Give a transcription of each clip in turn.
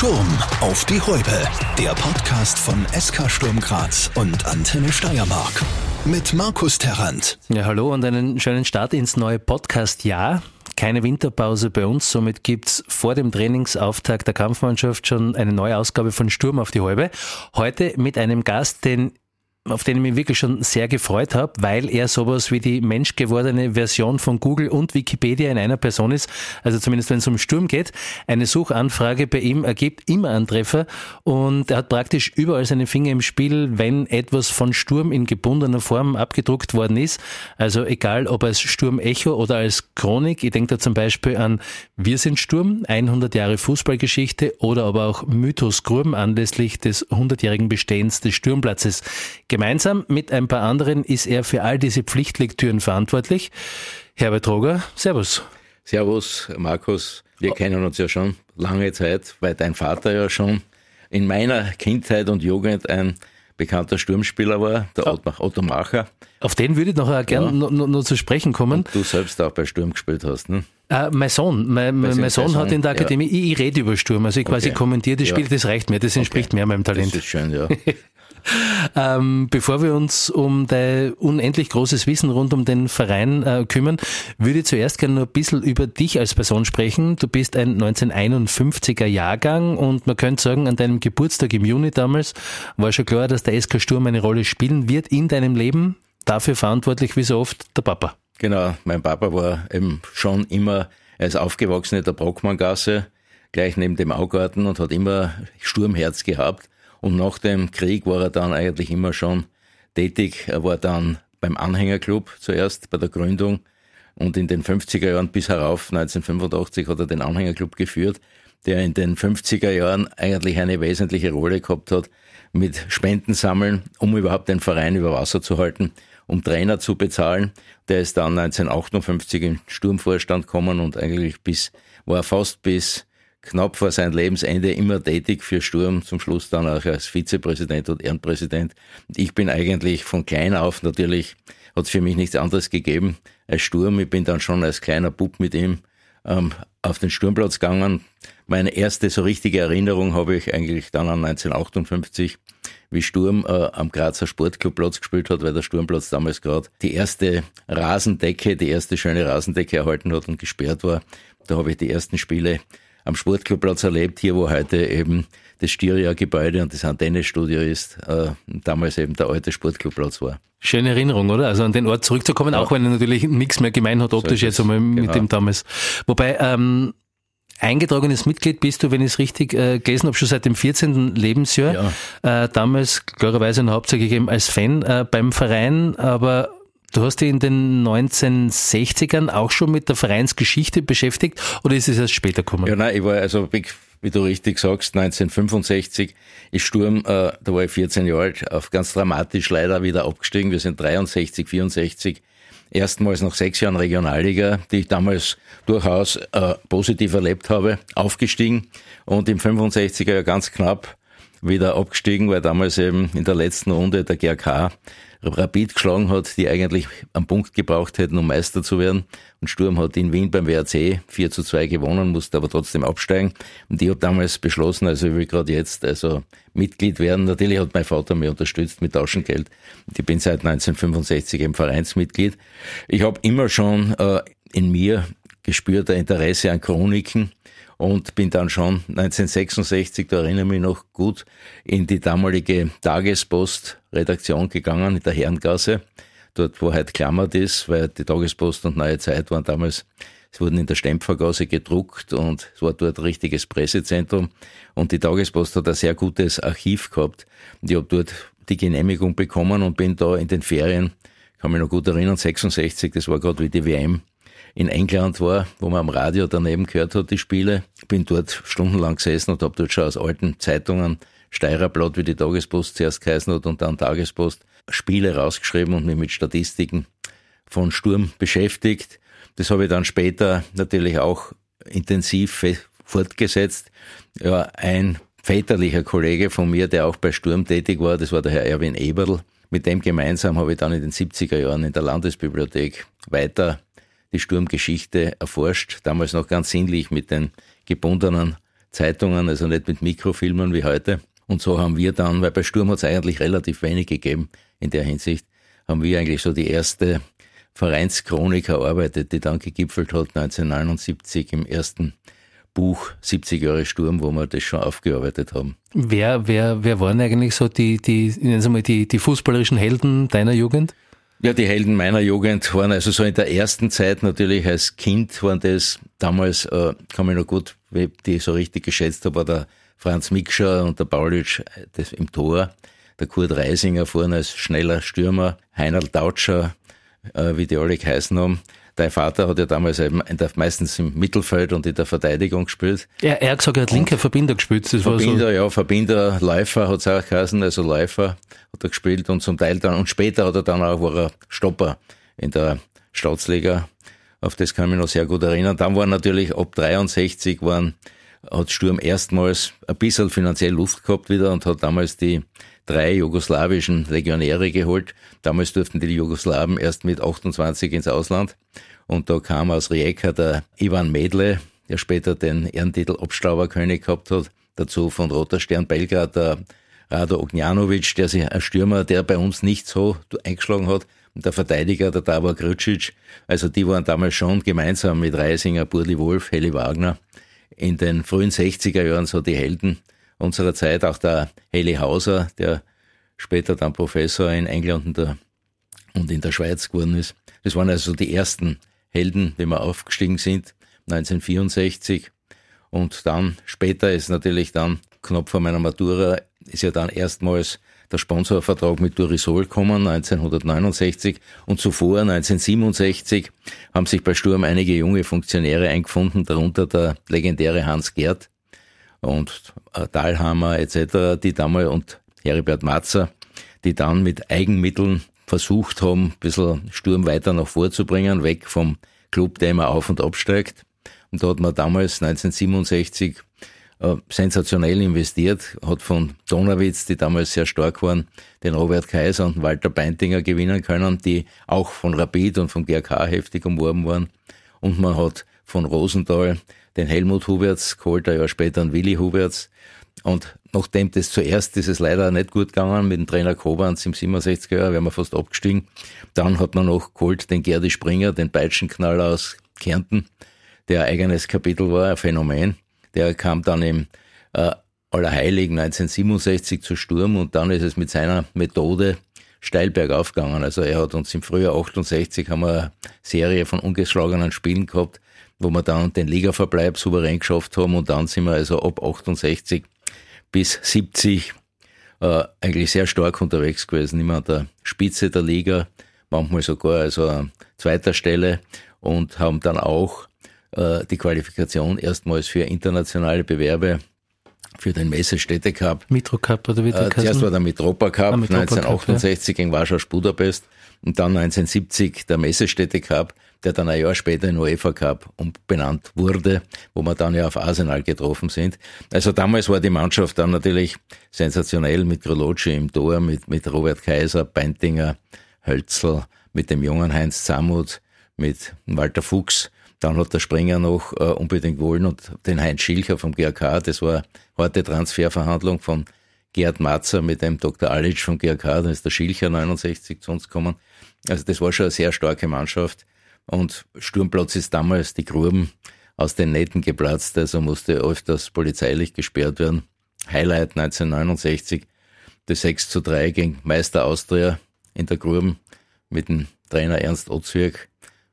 Sturm auf die Häupe. Der Podcast von SK Sturm Graz und Antenne Steiermark. Mit Markus Terrant. Ja, hallo und einen schönen Start ins neue Podcast-Jahr. Keine Winterpause bei uns, somit gibt's vor dem Trainingsauftakt der Kampfmannschaft schon eine neue Ausgabe von Sturm auf die Häupe. Heute mit einem Gast, den auf den ich mich wirklich schon sehr gefreut habe, weil er sowas wie die menschgewordene Version von Google und Wikipedia in einer Person ist. Also zumindest wenn es um Sturm geht. Eine Suchanfrage bei ihm ergibt immer einen Treffer und er hat praktisch überall seine Finger im Spiel, wenn etwas von Sturm in gebundener Form abgedruckt worden ist. Also egal ob als Sturm Echo oder als Chronik. Ich denke da zum Beispiel an Wir sind Sturm, 100 Jahre Fußballgeschichte oder aber auch Mythos Gurben anlässlich des 100-jährigen Bestehens des Sturmplatzes. Gemeinsam mit ein paar anderen ist er für all diese Pflichtlektüren verantwortlich. Herbert Roger, Servus. Servus, Markus. Wir kennen uns ja schon lange Zeit, weil dein Vater ja schon in meiner Kindheit und Jugend ein bekannter Sturmspieler war, der oh. Otto Macher. Auf den würde ich noch gerne ja. noch, noch, zu sprechen kommen. Und du selbst auch bei Sturm gespielt hast, ne? Äh, mein Sohn, mein, mein Sohn hat in der Akademie, ja. ich, ich rede über Sturm, also ich quasi okay. kommentiere das Spiel, ja. das reicht mir, das entspricht okay. mehr meinem Talent. Das ist schön, ja. Ähm, bevor wir uns um dein unendlich großes Wissen rund um den Verein äh, kümmern, würde ich zuerst gerne nur ein bisschen über dich als Person sprechen. Du bist ein 1951er Jahrgang und man könnte sagen, an deinem Geburtstag im Juni damals war schon klar, dass der SK Sturm eine Rolle spielen wird in deinem Leben. Dafür verantwortlich wie so oft der Papa. Genau, mein Papa war eben schon immer, er ist aufgewachsen in der Brockmanngasse, gleich neben dem Augarten und hat immer Sturmherz gehabt. Und nach dem Krieg war er dann eigentlich immer schon tätig. Er war dann beim Anhängerclub zuerst bei der Gründung und in den 50er Jahren bis herauf 1985 hat er den Anhängerclub geführt, der in den 50er Jahren eigentlich eine wesentliche Rolle gehabt hat mit Spenden sammeln, um überhaupt den Verein über Wasser zu halten, um Trainer zu bezahlen. Der ist dann 1958 im Sturmvorstand gekommen und eigentlich bis, war fast bis knapp vor seinem Lebensende immer tätig für Sturm, zum Schluss dann auch als Vizepräsident und Ehrenpräsident. Ich bin eigentlich von klein auf natürlich, hat es für mich nichts anderes gegeben als Sturm. Ich bin dann schon als kleiner Bub mit ihm ähm, auf den Sturmplatz gegangen. Meine erste so richtige Erinnerung habe ich eigentlich dann an 1958, wie Sturm äh, am Grazer Sportclubplatz gespielt hat, weil der Sturmplatz damals gerade die erste Rasendecke, die erste schöne Rasendecke erhalten hat und gesperrt war. Da habe ich die ersten Spiele am Sportclubplatz erlebt, hier wo heute eben das Styria-Gebäude und das Antennestudio ist, äh, damals eben der alte Sportclubplatz war. Schöne Erinnerung, oder? Also an den Ort zurückzukommen, ja. auch wenn er natürlich nichts mehr gemein hat, optisch so jetzt einmal genau. mit dem damals. Wobei, ähm, eingetragenes Mitglied bist du, wenn ich es richtig äh, gelesen habe, schon seit dem 14. Lebensjahr. Ja. Äh, damals klarerweise noch hauptsächlich eben als Fan äh, beim Verein, aber Du hast dich in den 1960ern auch schon mit der Vereinsgeschichte beschäftigt oder ist es erst später gekommen? Ja, nein, ich war also, wie du richtig sagst, 1965 ist Sturm, äh, da war ich 14 Jahre alt, auf ganz dramatisch leider wieder abgestiegen. Wir sind 63, 64 erstmals nach sechs Jahren Regionalliga, die ich damals durchaus äh, positiv erlebt habe, aufgestiegen und im 65er Jahr ganz knapp wieder abgestiegen, weil damals eben in der letzten Runde der GRK Rapid geschlagen hat, die eigentlich am Punkt gebraucht hätten, um Meister zu werden. Und Sturm hat in Wien beim WRC 4 zu 2 gewonnen, musste aber trotzdem absteigen. Und ich habe damals beschlossen, also ich will gerade jetzt also Mitglied werden. Natürlich hat mein Vater mich unterstützt mit Taschengeld. Ich bin seit 1965 im Vereinsmitglied. Ich habe immer schon äh, in mir gespürt ein Interesse an Chroniken und bin dann schon 1966, da erinnere ich mich noch gut, in die damalige Tagespost-Redaktion gegangen, in der Herrengasse, dort wo heute klammert ist, weil die Tagespost und Neue Zeit waren damals, es wurden in der Stempfergasse gedruckt und es war dort ein richtiges Pressezentrum. Und die Tagespost hat ein sehr gutes Archiv gehabt. Ich habe dort die Genehmigung bekommen und bin da in den Ferien, kann mich noch gut erinnern, 66, das war gerade wie die WM, in England war, wo man am Radio daneben gehört hat, die Spiele. Bin dort stundenlang gesessen und habe dort schon aus alten Zeitungen, Steirerblatt, wie die Tagespost zuerst geheißen hat und dann Tagespost, Spiele rausgeschrieben und mich mit Statistiken von Sturm beschäftigt. Das habe ich dann später natürlich auch intensiv fortgesetzt. Ja, ein väterlicher Kollege von mir, der auch bei Sturm tätig war, das war der Herr Erwin Eberl. Mit dem gemeinsam habe ich dann in den 70er Jahren in der Landesbibliothek weiter die Sturmgeschichte erforscht, damals noch ganz sinnlich mit den gebundenen Zeitungen, also nicht mit Mikrofilmen wie heute. Und so haben wir dann, weil bei Sturm hat es eigentlich relativ wenig gegeben in der Hinsicht, haben wir eigentlich so die erste Vereinschronik erarbeitet, die dann gegipfelt hat 1979 im ersten Buch 70 Jahre Sturm, wo wir das schon aufgearbeitet haben. Wer, wer, wer waren eigentlich so die, die, mal, die, die fußballerischen Helden deiner Jugend? Ja, die Helden meiner Jugend waren also so in der ersten Zeit natürlich als Kind waren das damals, äh, kann mich noch gut, wie die so richtig geschätzt habe, war der Franz Mikscher und der Paulitsch äh, das im Tor, der Kurt Reisinger vorne als schneller Stürmer, Heinald Dautscher, äh, wie die alle geheißen haben. Dein Vater hat ja damals eben meistens im Mittelfeld und in der Verteidigung gespielt. Er, er hat gesagt, er hat linker Verbinder gespielt. Das Verbinder, so. ja, Verbinder, Läufer hat es auch geheißen, also Läufer hat er gespielt und zum Teil dann, und später hat er dann auch, war er Stopper in der Staatsliga. Auf das kann ich mich noch sehr gut erinnern. Dann war natürlich ab 63 waren, hat Sturm erstmals ein bisschen finanziell Luft gehabt wieder und hat damals die drei jugoslawischen Legionäre geholt. Damals durften die Jugoslawen erst mit 28 ins Ausland. Und da kam aus Rijeka der Ivan Medle, der später den Ehrentitel Obstauberkönig gehabt hat. Dazu von Roter Stern Belgrad der Rado Ognjanovic, der sich ein Stürmer, der bei uns nicht so eingeschlagen hat. Und der Verteidiger, der Davor Krucic. Also die waren damals schon gemeinsam mit Reisinger, Burli Wolf, Heli Wagner in den frühen 60er Jahren so die Helden unserer Zeit, auch der Heli Hauser, der später dann Professor in England und, und in der Schweiz geworden ist. Das waren also die ersten Helden, wie wir aufgestiegen sind, 1964. Und dann, später ist natürlich dann, knapp vor meiner Matura, ist ja dann erstmals der Sponsorvertrag mit Durisol gekommen, 1969. Und zuvor, 1967, haben sich bei Sturm einige junge Funktionäre eingefunden, darunter der legendäre Hans Gerd, und äh, Dahlhammer etc., die damals und Heribert Matzer, die dann mit Eigenmitteln versucht haben, ein bisschen Sturm weiter nach vorzubringen, weg vom Club, der immer auf und absteigt. Und da hat man damals 1967 äh, sensationell investiert, hat von Donawitz, die damals sehr stark waren, den Robert Kaiser und Walter Beintinger gewinnen können, die auch von Rapid und vom GRK heftig umworben waren. Und man hat von Rosenthal den Helmut Huberts geholt, ein Jahr später einen Willi Huberts. Und nachdem das zuerst ist es leider nicht gut gegangen mit dem Trainer Kobans im 67er Jahr, wären wir fast abgestiegen. Dann hat man noch geholt den Gerdi Springer, den Peitschenknaller aus Kärnten, der ein eigenes Kapitel war, ein Phänomen. Der kam dann im äh, Allerheiligen 1967 zu Sturm und dann ist es mit seiner Methode steil bergauf gegangen. Also er hat uns im Frühjahr 68 haben wir eine Serie von ungeschlagenen Spielen gehabt, wo wir dann den Ligaverbleib souverän geschafft haben und dann sind wir also ab 68 bis 70 äh, eigentlich sehr stark unterwegs gewesen, immer an der Spitze der Liga, manchmal sogar also an zweiter Stelle und haben dann auch äh, die Qualifikation erstmals für internationale Bewerbe für den Messestädte Cup. Mitro Cup oder wie äh, Zuerst war der Mitropa Cup, ah, Mitropa 1968 Cup, ja. gegen Warschau Budapest und dann 1970 der Messestädte Cup, der dann ein Jahr später in UEFA Cup umbenannt wurde, wo wir dann ja auf Arsenal getroffen sind. Also damals war die Mannschaft dann natürlich sensationell mit Groloci im Tor, mit, mit Robert Kaiser, Beintinger, Hölzel, mit dem jungen Heinz Zamuth, mit Walter Fuchs. Dann hat der Springer noch äh, unbedingt wollen und den Heinz Schilcher vom GRK. Das war harte Transferverhandlung von Gerd Matzer mit dem Dr. Alic vom GRK. Dann ist der Schilcher 69 zu uns gekommen. Also das war schon eine sehr starke Mannschaft. Und Sturmplatz ist damals die Gruben aus den Nähten geplatzt, also musste öfters polizeilich gesperrt werden. Highlight 1969, das 6 zu 3 gegen Meister Austria in der Gruben mit dem Trainer Ernst Otzwirk,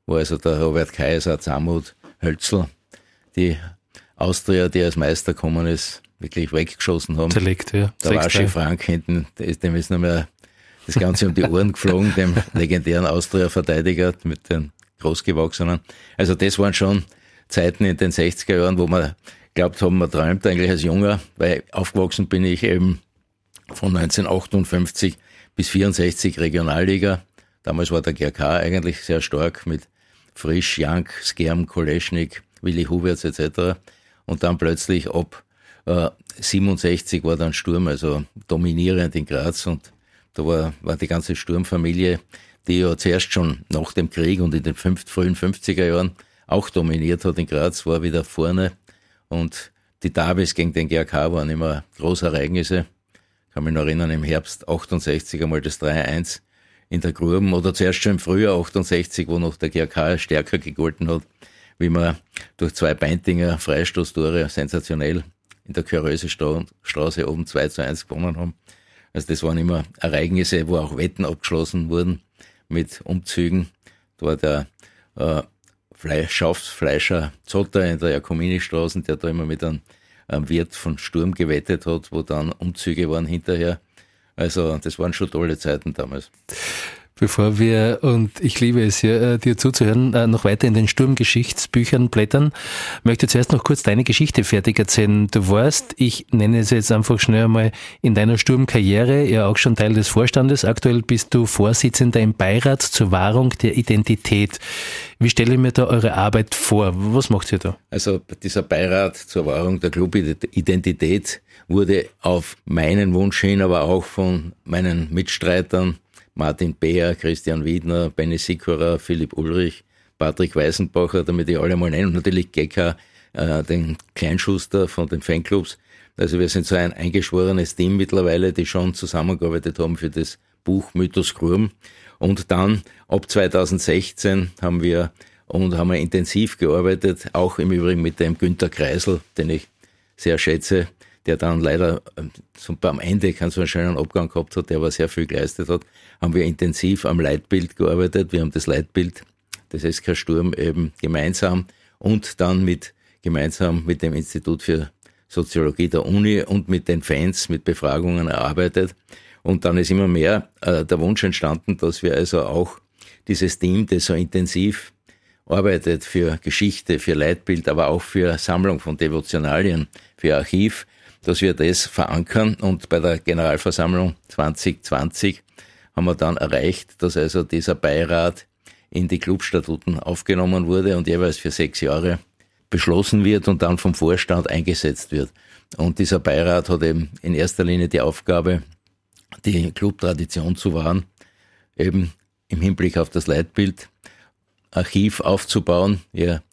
wo also der Robert Kaiser, Zamut, Hölzel, die Austria, die als Meister gekommen ist, wirklich weggeschossen haben. Zerlegt, ja. Der Wasche Frank hinten, dem ist nur mehr das Ganze um die Ohren geflogen, dem legendären Austria-Verteidiger mit den Großgewachsenen. Also das waren schon Zeiten in den 60er Jahren, wo man glaubt haben, man träumt eigentlich als Junger, weil aufgewachsen bin ich eben von 1958 bis 64 Regionalliga. Damals war der GRK eigentlich sehr stark mit Frisch, Jank, Skerm, Koleschnik, Willi Huberts etc. Und dann plötzlich ab äh, 67 war dann Sturm, also dominierend in Graz und da war, war die ganze Sturmfamilie, die ja zuerst schon nach dem Krieg und in den fünf, frühen 50er Jahren auch dominiert hat in Graz, war wieder vorne und die Davis gegen den GRK waren immer große Ereignisse. Ich kann mich noch erinnern, im Herbst 68 einmal das 3-1 in der Gruben oder zuerst schon im Frühjahr 68, wo noch der GRK stärker gegolten hat, wie wir durch zwei Beintinger Freistoßtore sensationell in der Köröse Straße oben 2 zu 1 gewonnen haben. Also das waren immer Ereignisse, wo auch Wetten abgeschlossen wurden mit Umzügen. Da war der äh, Fleisch, Schafsfleischer Zotter in der Jakomini-Straße, der da immer mit einem, einem Wirt von Sturm gewettet hat, wo dann Umzüge waren hinterher. Also das waren schon tolle Zeiten damals. Bevor wir, und ich liebe es hier, äh, dir zuzuhören, äh, noch weiter in den Sturmgeschichtsbüchern blättern, möchte zuerst noch kurz deine Geschichte fertig erzählen. Du warst, ich nenne es jetzt einfach schnell einmal, in deiner Sturmkarriere ja auch schon Teil des Vorstandes. Aktuell bist du Vorsitzender im Beirat zur Wahrung der Identität. Wie stelle ich mir da eure Arbeit vor? Was macht ihr da? Also dieser Beirat zur Wahrung der Clubidentität wurde auf meinen Wunsch hin, aber auch von meinen Mitstreitern Martin Beer, Christian Wiedner, Benny Sikora, Philipp Ulrich, Patrick Weisenbacher, damit ich alle mal nennen, und natürlich Gecker, äh, den Kleinschuster von den Fanclubs. Also wir sind so ein eingeschworenes Team mittlerweile, die schon zusammengearbeitet haben für das Buch Mythos Krum. Und dann ab 2016 haben wir und haben wir intensiv gearbeitet, auch im Übrigen mit dem Günter Kreisel, den ich sehr schätze, der dann leider zum, am Ende keinen so einen schönen Abgang gehabt hat, der aber sehr viel geleistet hat, haben wir intensiv am Leitbild gearbeitet. Wir haben das Leitbild des SK Sturm eben gemeinsam und dann mit gemeinsam mit dem Institut für Soziologie der Uni und mit den Fans mit Befragungen erarbeitet. Und dann ist immer mehr äh, der Wunsch entstanden, dass wir also auch dieses Team, das so intensiv arbeitet für Geschichte, für Leitbild, aber auch für Sammlung von Devotionalien, für Archiv, dass wir das verankern. Und bei der Generalversammlung 2020 haben wir dann erreicht, dass also dieser Beirat in die Clubstatuten aufgenommen wurde und jeweils für sechs Jahre beschlossen wird und dann vom Vorstand eingesetzt wird. Und dieser Beirat hat eben in erster Linie die Aufgabe, die Clubtradition zu wahren, eben im Hinblick auf das Leitbild, Archiv aufzubauen. Wir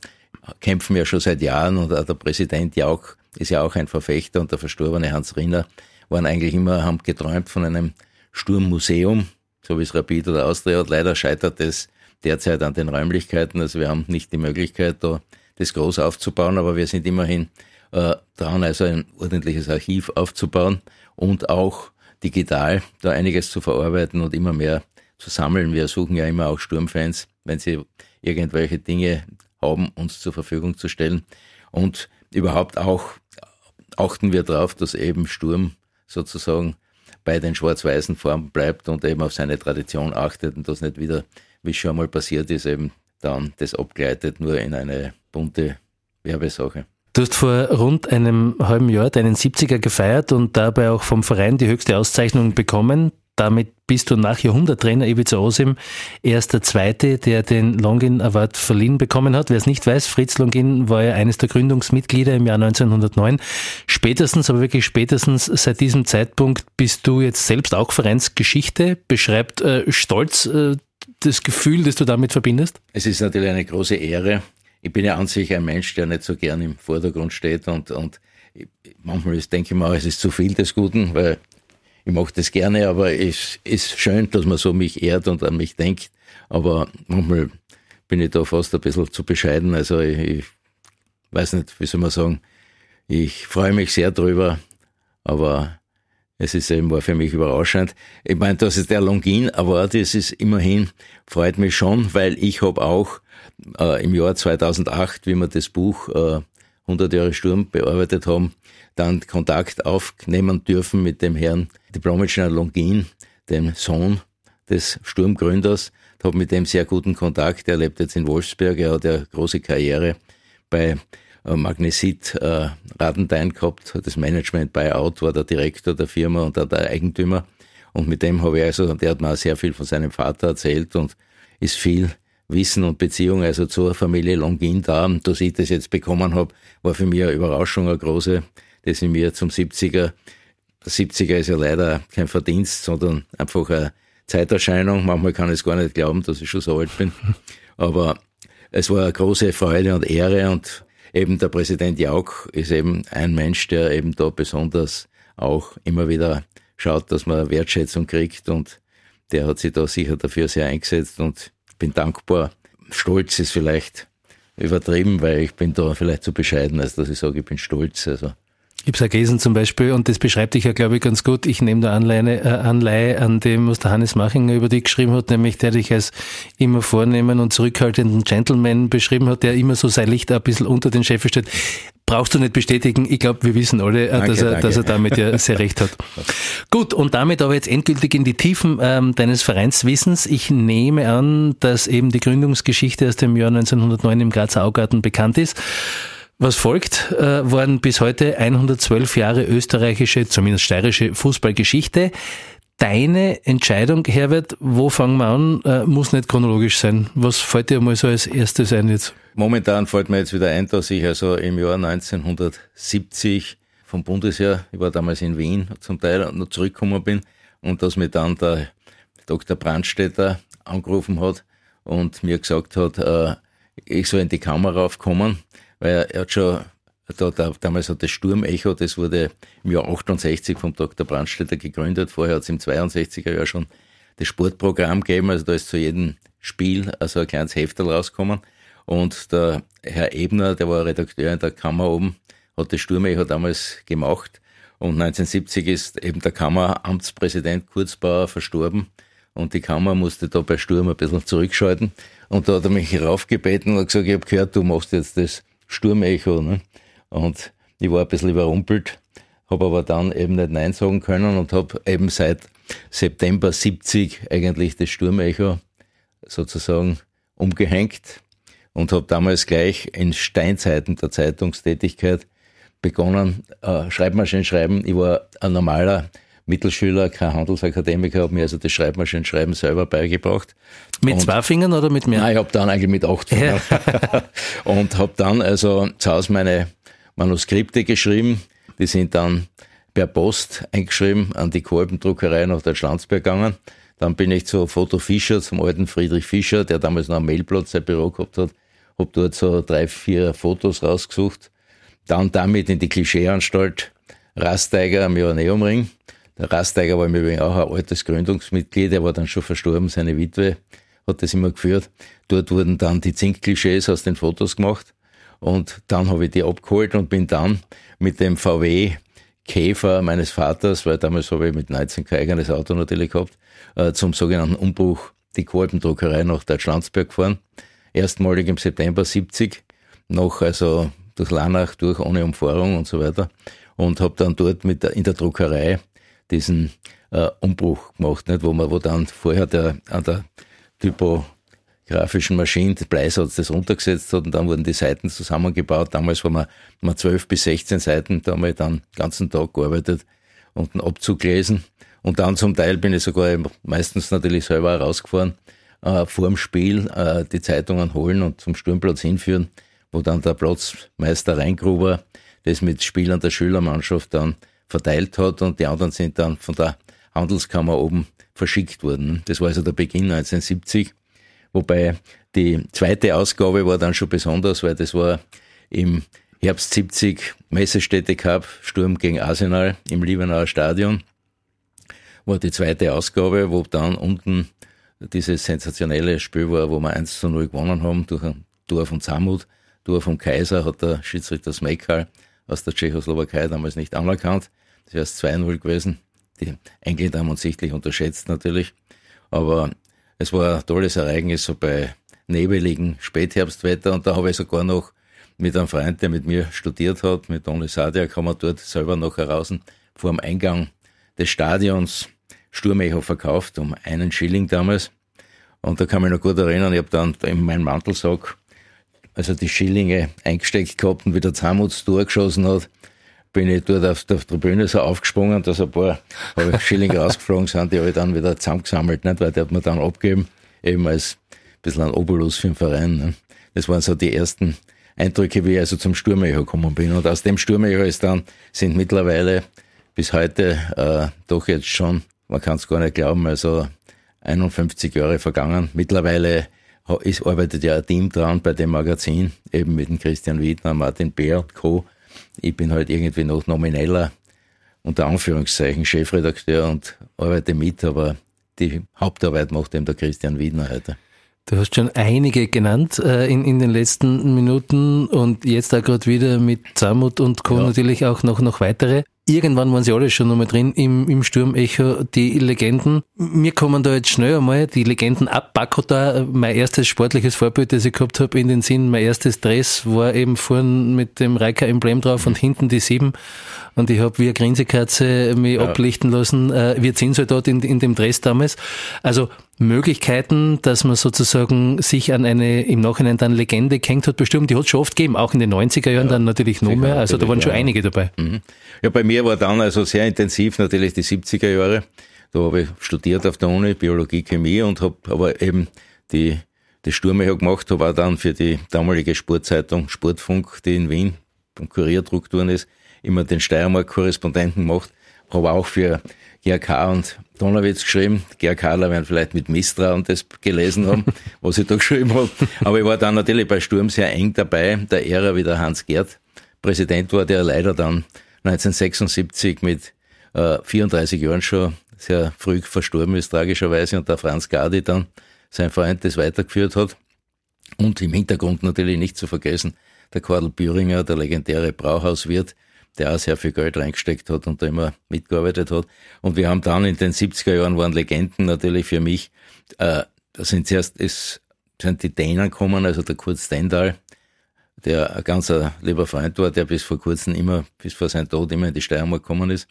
kämpfen ja schon seit Jahren und der Präsident Jauch ist ja auch ein Verfechter und der verstorbene Hans Rinner waren eigentlich immer, haben geträumt von einem Sturmmuseum, so wie es Rapid oder Austria hat. Leider scheitert es derzeit an den Räumlichkeiten. Also wir haben nicht die Möglichkeit, da das groß aufzubauen, aber wir sind immerhin äh, dran, also ein ordentliches Archiv aufzubauen und auch digital da einiges zu verarbeiten und immer mehr zu sammeln. Wir suchen ja immer auch Sturmfans, wenn sie irgendwelche Dinge haben, uns zur Verfügung zu stellen. Und überhaupt auch achten wir darauf, dass eben Sturm sozusagen bei den schwarz-weißen Formen bleibt und eben auf seine Tradition achtet und das nicht wieder, wie schon mal passiert ist, eben dann das abgleitet nur in eine bunte Werbesache. Du hast vor rund einem halben Jahr deinen 70er gefeiert und dabei auch vom Verein die höchste Auszeichnung bekommen. Damit bist du nach Jahrhunderttrainer Ibiza Osim erst der Zweite, der den Longin Award verliehen bekommen hat. Wer es nicht weiß, Fritz Longin war ja eines der Gründungsmitglieder im Jahr 1909. Spätestens, aber wirklich spätestens seit diesem Zeitpunkt bist du jetzt selbst auch Vereinsgeschichte. Beschreibt äh, stolz äh, das Gefühl, das du damit verbindest? Es ist natürlich eine große Ehre. Ich bin ja an sich ein Mensch, der nicht so gern im Vordergrund steht und, und manchmal denke ich mal, es ist zu viel des Guten, weil ich mache das gerne, aber es ist schön, dass man so mich ehrt und an mich denkt. Aber manchmal bin ich da fast ein bisschen zu bescheiden. Also ich, ich weiß nicht, wie soll man sagen, ich freue mich sehr drüber, aber es ist eben war für mich überraschend. Ich meine, das ist der Longin Award, es ist immerhin, freut mich schon, weil ich habe auch äh, im Jahr 2008, wie wir das Buch äh, 100 Jahre Sturm bearbeitet haben, dann Kontakt aufnehmen dürfen mit dem Herrn Diplomingenieur Longin, dem Sohn des Sturmgründers. Ich habe mit dem sehr guten Kontakt. Er lebt jetzt in Wolfsberg. Er hat ja große Karriere bei äh, Magnesit äh, Radentein gehabt. Das Management Buyout war der Direktor der Firma und der Eigentümer. Und mit dem habe ich also, der hat mir auch sehr viel von seinem Vater erzählt und ist viel Wissen und Beziehung also zur Familie Longin da. Und dass ich das jetzt bekommen habe, war für mich eine Überraschung, eine große, dass ich mir zum 70er, der 70er ist ja leider kein Verdienst, sondern einfach eine Zeiterscheinung. Manchmal kann ich es gar nicht glauben, dass ich schon so alt bin. Aber es war eine große Freude und Ehre und eben der Präsident Jauch ist eben ein Mensch, der eben da besonders auch immer wieder schaut, dass man Wertschätzung kriegt und der hat sich da sicher dafür sehr eingesetzt und bin dankbar. Stolz ist vielleicht übertrieben, weil ich bin da vielleicht zu bescheiden, als dass ich sage, ich bin stolz. Also ich habe es gelesen zum Beispiel, und das beschreibt dich ja, glaube ich, ganz gut. Ich nehme da Anleihe, äh, Anleihe an dem, was der Hannes Machinger über dich geschrieben hat, nämlich der dich als immer vornehmen und zurückhaltenden Gentleman beschrieben hat, der immer so sein Licht ein bisschen unter den Chef stellt. Brauchst du nicht bestätigen. Ich glaube, wir wissen alle, äh, danke, dass, er, dass er damit ja sehr recht hat. Gut, und damit aber jetzt endgültig in die Tiefen ähm, deines Vereinswissens. Ich nehme an, dass eben die Gründungsgeschichte aus dem Jahr 1909 im Grazer Augarten bekannt ist. Was folgt, äh, waren bis heute 112 Jahre österreichische, zumindest steirische Fußballgeschichte. Deine Entscheidung, Herbert, wo fangen wir an, äh, muss nicht chronologisch sein. Was fällt dir mal so als erstes ein jetzt? Momentan fällt mir jetzt wieder ein, dass ich also im Jahr 1970 vom Bundesheer, ich war damals in Wien zum Teil, noch zurückgekommen bin und dass mir dann der Dr. Brandstätter angerufen hat und mir gesagt hat, äh, ich soll in die Kamera raufkommen weil er hat schon, da, da, damals hat das Sturmecho, das wurde im Jahr 68 vom Dr. Brandstätter gegründet, vorher hat es im 62er Jahr schon das Sportprogramm gegeben, also da ist zu jedem Spiel also ein kleines Heftel rausgekommen und der Herr Ebner, der war Redakteur in der Kammer oben, hat das Sturmecho damals gemacht und 1970 ist eben der Kammeramtspräsident Kurzbauer verstorben und die Kammer musste da bei Sturm ein bisschen zurückschalten. Und da hat er mich raufgebeten und gesagt, ich habe gehört, du machst jetzt das Sturmecho. Ne? Und ich war ein bisschen überrumpelt, habe aber dann eben nicht Nein sagen können und habe eben seit September 70 eigentlich das Sturmecho sozusagen umgehängt und habe damals gleich in Steinzeiten der Zeitungstätigkeit begonnen, äh, Schreibmaschinen schreiben. Ich war ein normaler Mittelschüler, kein Handelsakademiker, habe mir also das Schreibmaschinenschreiben selber beigebracht. Mit und, zwei Fingern oder mit mehr? Nein, ich habe dann eigentlich mit acht Fingern. Und habe dann also zu Hause meine Manuskripte geschrieben. Die sind dann per Post eingeschrieben an die Kolbendruckerei nach Deutschlandsberg gegangen. Dann bin ich zu Foto Fischer, zum alten Friedrich Fischer, der damals noch am Mailplatz sein Büro gehabt hat. Hab dort so drei, vier Fotos rausgesucht. Dann damit in die Klischeeanstalt Rasteiger am Joanneumring. Der Rasteiger war im Übrigen auch ein altes Gründungsmitglied, er war dann schon verstorben, seine Witwe hat das immer geführt. Dort wurden dann die Zinkklischees aus den Fotos gemacht und dann habe ich die abgeholt und bin dann mit dem VW Käfer meines Vaters, weil damals habe ich mit 19 kein eigenes Auto natürlich gehabt, äh, zum sogenannten Umbruch die Kolbendruckerei nach Deutschlandsberg gefahren. Erstmalig im September 70, noch also durch Lanach durch, ohne Umfahrung und so weiter. Und habe dann dort mit der, in der Druckerei diesen äh, Umbruch gemacht, nicht? wo man, wo dann vorher der, an der typografischen Maschine der Bleisatz das runtergesetzt hat und dann wurden die Seiten zusammengebaut. Damals waren wir, wir 12 bis 16 Seiten, da haben wir dann den ganzen Tag gearbeitet und einen Abzug gelesen. Und dann zum Teil bin ich sogar meistens natürlich selber rausgefahren, äh, vor dem Spiel äh, die Zeitungen holen und zum Sturmplatz hinführen, wo dann der Platzmeister Reingruber das mit Spielern der Schülermannschaft dann verteilt hat und die anderen sind dann von der Handelskammer oben verschickt worden. Das war also der Beginn 1970, wobei die zweite Ausgabe war dann schon besonders, weil das war im Herbst 70 Messestätte Cup, Sturm gegen Arsenal im Liebenauer Stadion, war die zweite Ausgabe, wo dann unten dieses sensationelle Spiel war, wo wir 1 zu 0 gewonnen haben durch ein Tor von Zamut, Tor vom Kaiser hat der Schiedsrichter Smekal aus der Tschechoslowakei damals nicht anerkannt. Das wäre es 2-0 gewesen. Die Engländer haben uns sichtlich unterschätzt natürlich. Aber es war ein tolles Ereignis, so bei nebeligen Spätherbstwetter. Und da habe ich sogar noch mit einem Freund, der mit mir studiert hat, mit Only Sadia, kam man dort selber noch heraus vor dem Eingang des Stadions Sturmecho verkauft, um einen Schilling damals. Und da kann ich mich noch gut erinnern, ich habe dann in meinen Mantelsack also die Schillinge eingesteckt gehabt und wie der durchgeschossen hat, bin ich dort auf der Tribüne so aufgesprungen, dass ein paar Schillinge rausgeflogen sind, die habe ich dann wieder zusammengesammelt, nicht? weil die hat man dann abgegeben, eben als ein bisschen ein Obolus für den Verein. Ne? Das waren so die ersten Eindrücke, wie ich also zum Sturmecho gekommen bin. Und aus dem Sturmecho ist dann, sind mittlerweile bis heute äh, doch jetzt schon, man kann es gar nicht glauben, also 51 Jahre vergangen. Mittlerweile ist, arbeitet ja ein Team dran bei dem Magazin, eben mit dem Christian Wiedner, Martin Bär und Co. Ich bin halt irgendwie noch nomineller, unter Anführungszeichen, Chefredakteur und arbeite mit, aber die Hauptarbeit macht eben der Christian Wiedner heute. Du hast schon einige genannt äh, in, in den letzten Minuten und jetzt da gerade wieder mit Zamut und Co. Ja. natürlich auch noch, noch weitere. Irgendwann waren sie alle schon nochmal drin im, im Sturmecho, die Legenden. Mir kommen da jetzt schnell einmal die Legenden ab Bakota, mein erstes sportliches Vorbild, das ich gehabt habe, in den Sinn. Mein erstes Dress war eben vorn mit dem Reika-Emblem drauf und hinten die sieben. Und ich habe wie eine Grinsekatze mich ja. ablichten lassen, äh, wie Zinssoldat in, in dem Dress damals. Also Möglichkeiten, dass man sozusagen sich an eine im Nachhinein dann Legende gehängt hat, bestimmt, die hat es schon oft gegeben, auch in den 90er Jahren ja, dann natürlich noch mehr. Also da waren schon einige dabei. Mhm. Ja, bei mir war dann also sehr intensiv natürlich die 70er Jahre. Da habe ich studiert auf der Uni, Biologie, Chemie und habe aber eben die, die Sturme gemacht, habe auch dann für die damalige Sportzeitung Sportfunk, die in Wien vom Kurierstrukturen ist, immer den Steiermark-Korrespondenten gemacht. Habe auch für GRK und Donnerwitz geschrieben. GRKler werden vielleicht mit Misstrauen das gelesen haben, was ich da geschrieben habe. Aber ich war dann natürlich bei Sturm sehr eng dabei, der Ära, wie der Hans Gerd Präsident war, der leider dann 1976 mit äh, 34 Jahren schon sehr früh verstorben ist, tragischerweise, und der Franz Gardi dann, sein Freund, das weitergeführt hat. Und im Hintergrund natürlich nicht zu vergessen, der Kordel Büringer, der legendäre Brauhauswirt, der auch sehr viel Geld reingesteckt hat und da immer mitgearbeitet hat. Und wir haben dann in den 70er Jahren waren Legenden natürlich für mich. Äh, da sind zuerst es sind die Dänen gekommen, also der Kurt Stendal, der ein ganzer äh, lieber Freund war, der bis vor kurzem immer, bis vor seinem Tod immer in die Steiermark gekommen ist.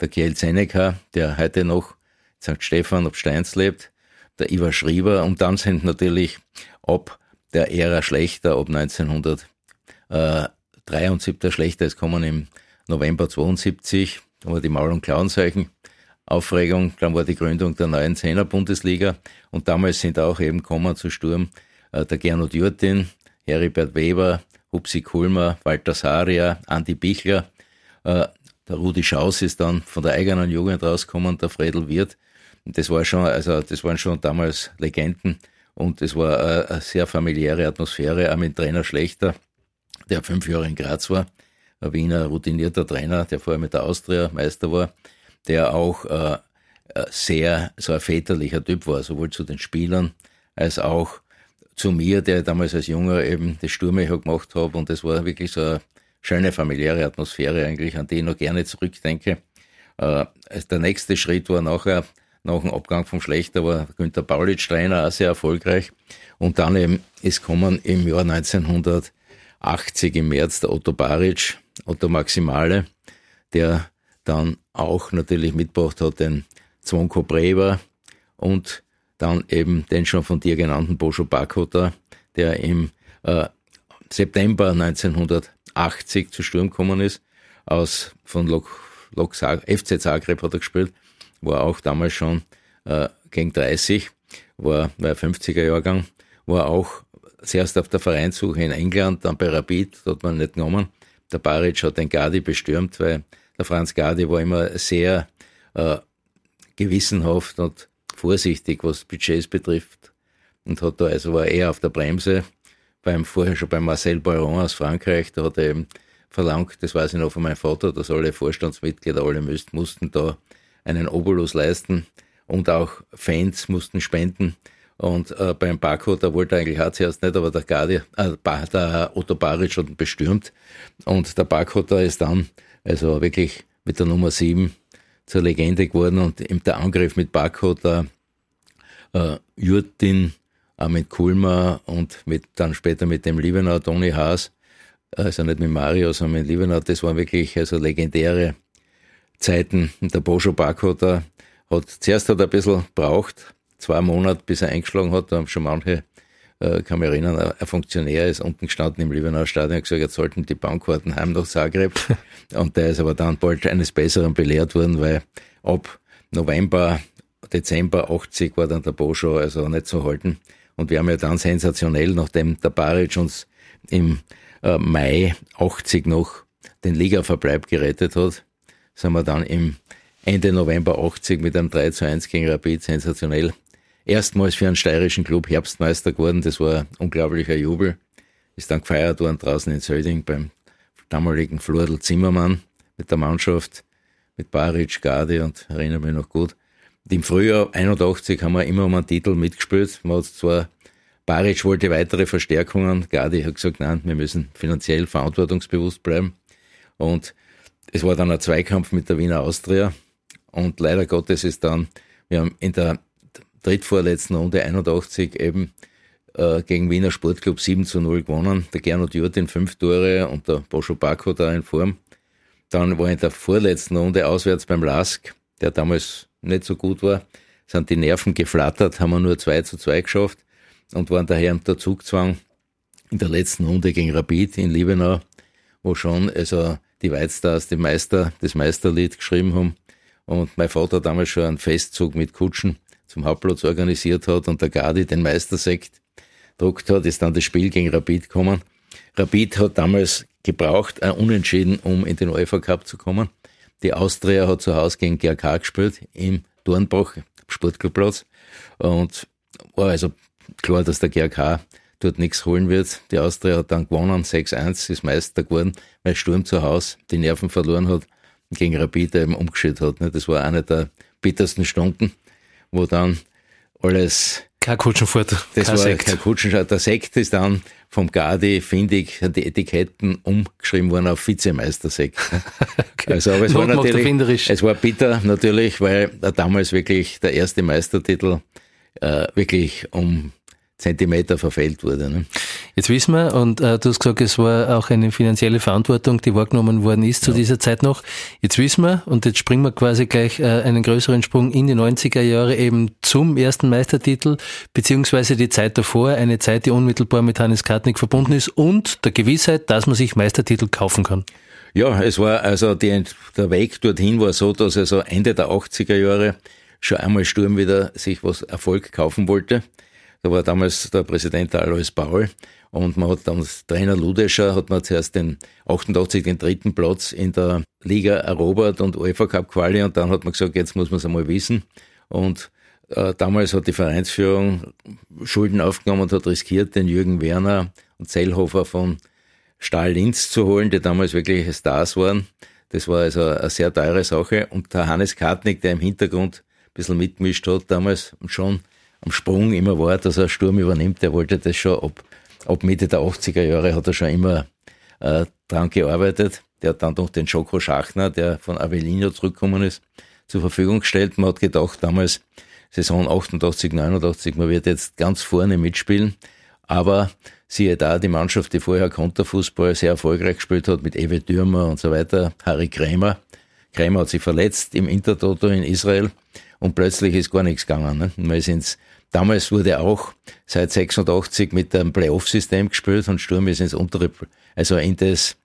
Der Kjell Seneca, der heute noch St. Stefan ob Steins lebt. Der Ivar Schrieber und dann sind natürlich ab der Ära Schlechter, ab 1900, äh, 3 und 7. schlechter. Schlechteres kommen im November 72, da war die Maul- und Klauenzeichen. Aufregung, dann war die Gründung der neuen Zehner Bundesliga und damals sind auch eben kommen zu Sturm äh, der Gernot Jurtin, Heribert Weber, Hupsi Kulmer, Walter Saria, Andi Bichler, äh, der Rudi Schaus ist dann von der eigenen Jugend rausgekommen, der Fredel Wirth. Und das war schon, also das waren schon damals Legenden und es war äh, eine sehr familiäre Atmosphäre, auch mit Trainer Schlechter der fünf Jahre in Graz war. Ein Wiener routinierter Trainer, der vorher mit der Austria Meister war, der auch äh, äh sehr so ein väterlicher Typ war, sowohl zu den Spielern als auch zu mir, der damals als Junger eben das Sturmecho gemacht habe und das war wirklich so eine schöne familiäre Atmosphäre eigentlich, an die ich noch gerne zurückdenke. Äh, der nächste Schritt war nachher, nach dem Abgang vom Schlechter, war Günter Paulitsch Trainer, auch sehr erfolgreich. Und dann eben ist kommen im Jahr 1980 im März der Otto Baric, Otto Maximale, der dann auch natürlich mitgebracht hat den Zwonko Brewer und dann eben den schon von dir genannten Boscho Bakota, der im äh, September 1980 zu Sturm gekommen ist, aus von Lok, Lok FC Zagreb hat er gespielt, war auch damals schon äh, gegen 30, war, war 50er Jahrgang, war auch zuerst auf der Vereinssuche in England, dann bei Rapid, da hat man nicht genommen. Der Baric hat den Gardi bestürmt, weil der Franz Gardi war immer sehr äh, gewissenhaft und vorsichtig, was Budgets betrifft und hat da also war eher auf der Bremse. Beim vorher schon beim Marcel Baron aus Frankreich, da hat er eben verlangt, das weiß ich noch von meinem Vater, dass alle Vorstandsmitglieder, alle müssten, mussten da einen Obolus leisten und auch Fans mussten spenden. Und äh, beim Baku, da wollte eigentlich auch zuerst nicht, aber der, Gardi, äh, der Otto Baric hat ihn bestürmt. Und der Baku, da ist dann also wirklich mit der Nummer 7 zur Legende geworden und der Angriff mit Baku, der äh, Jurtin, auch mit Kulmer und mit, dann später mit dem Liebenau Toni Haas, also nicht mit Mario, sondern mit Liebenau, das waren wirklich also legendäre Zeiten. Und der Boscho Baku, da hat, zuerst hat er ein bisschen braucht, zwei Monate, bis er eingeschlagen hat, da haben schon manche äh, kann mich erinnern, ein Funktionär ist unten gestanden im Liebenauer Stadion und gesagt, jetzt sollten die Bankkarten heim nach Zagreb. und der ist aber dann bald eines Besseren belehrt worden, weil ab November, Dezember 80 war dann der Boscho also nicht zu halten. Und wir haben ja dann sensationell, nachdem der Baric uns im äh, Mai 80 noch den Ligaverbleib gerettet hat, sind wir dann im Ende November 80 mit einem 3 zu 1 gegen Rapid sensationell erstmals für einen steirischen Club Herbstmeister geworden. Das war ein unglaublicher Jubel. Ist dann gefeiert worden draußen in Sölding beim damaligen Flordel Zimmermann mit der Mannschaft, mit Baric, Gade und erinnere mich noch gut. Und Im Frühjahr 81 haben wir immer um einen Titel mitgespielt. Man hat zwar Baric wollte weitere Verstärkungen. Gadi hat gesagt, nein, wir müssen finanziell verantwortungsbewusst bleiben. Und es war dann ein Zweikampf mit der Wiener Austria. Und leider Gottes ist dann, wir haben in der drittvorletzten Runde 81 eben äh, gegen Wiener Sportclub 7 zu 0 gewonnen. Der Gernot Jurtin fünf Tore und der Boscho Bako da in Form. Dann war in der vorletzten Runde auswärts beim Lask, der damals nicht so gut war, sind die Nerven geflattert, haben wir nur 2 zu 2 geschafft und waren daher unter Zugzwang in der letzten Runde gegen Rapid in Liebenau, wo schon also die Whitestars den Meister, das Meisterlied geschrieben haben und mein Vater damals schon einen Festzug mit Kutschen zum Hauptplatz organisiert hat und der Gardi den Meistersekt druckt hat, ist dann das Spiel gegen Rapid gekommen. Rapid hat damals gebraucht, ein Unentschieden, um in den UEFA Cup zu kommen. Die Austria hat zu Hause gegen GRK gespielt, im Dornbach, Sportclubplatz. Und war also klar, dass der GRK dort nichts holen wird. Die Austria hat dann gewonnen, 6-1, ist Meister geworden, weil Sturm zu Hause die Nerven verloren hat und gegen Rapid eben umgeschüttet hat. Ne? Das war eine der bittersten Stunden, wo dann alles kein Kutschenfurt. Das kein war Sekt. kein Kutschenfurt. Der Sekt ist dann vom Gardi, finde ich, die Etiketten umgeschrieben worden auf Vizemeistersekt. okay. Also, aber es war natürlich, es war bitter natürlich, weil damals wirklich der erste Meistertitel äh, wirklich um Zentimeter verfehlt wurde. Ne? Jetzt wissen wir, und äh, du hast gesagt, es war auch eine finanzielle Verantwortung, die wahrgenommen worden ist zu ja. dieser Zeit noch. Jetzt wissen wir, und jetzt springen wir quasi gleich äh, einen größeren Sprung in die 90er Jahre eben zum ersten Meistertitel, beziehungsweise die Zeit davor, eine Zeit, die unmittelbar mit Hannes Kartnick verbunden ist und der Gewissheit, dass man sich Meistertitel kaufen kann. Ja, es war also die, der Weg dorthin war so, dass also Ende der 80er Jahre schon einmal Sturm wieder sich was Erfolg kaufen wollte. Da war damals der Präsident Alois Paul und man hat dann Trainer Ludescher hat man zuerst den 88 den dritten Platz in der Liga erobert und UEFA Cup Quali und dann hat man gesagt, jetzt muss man es einmal wissen und äh, damals hat die Vereinsführung Schulden aufgenommen und hat riskiert, den Jürgen Werner und Zellhofer von Stahl Linz zu holen, die damals wirklich Stars waren. Das war also eine sehr teure Sache. Und der Hannes Kartnick, der im Hintergrund bisschen mitgemischt hat damals und schon am Sprung immer war, dass er Sturm übernimmt. Der wollte das schon ab, ab Mitte der 80er Jahre hat er schon immer äh, dran gearbeitet. Der hat dann durch den Schoko Schachner, der von Avellino zurückgekommen ist, zur Verfügung gestellt. Man hat gedacht, damals Saison 88, 89, man wird jetzt ganz vorne mitspielen. Aber siehe da, die Mannschaft, die vorher Konterfußball sehr erfolgreich gespielt hat, mit Ewe Dürmer und so weiter, Harry Krämer. Krämer hat sich verletzt im Intertoto in Israel und plötzlich ist gar nichts gegangen. Ne? Und wir sind damals wurde auch seit 86 mit einem Playoff-System gespielt und Sturm ist ins untere, also in das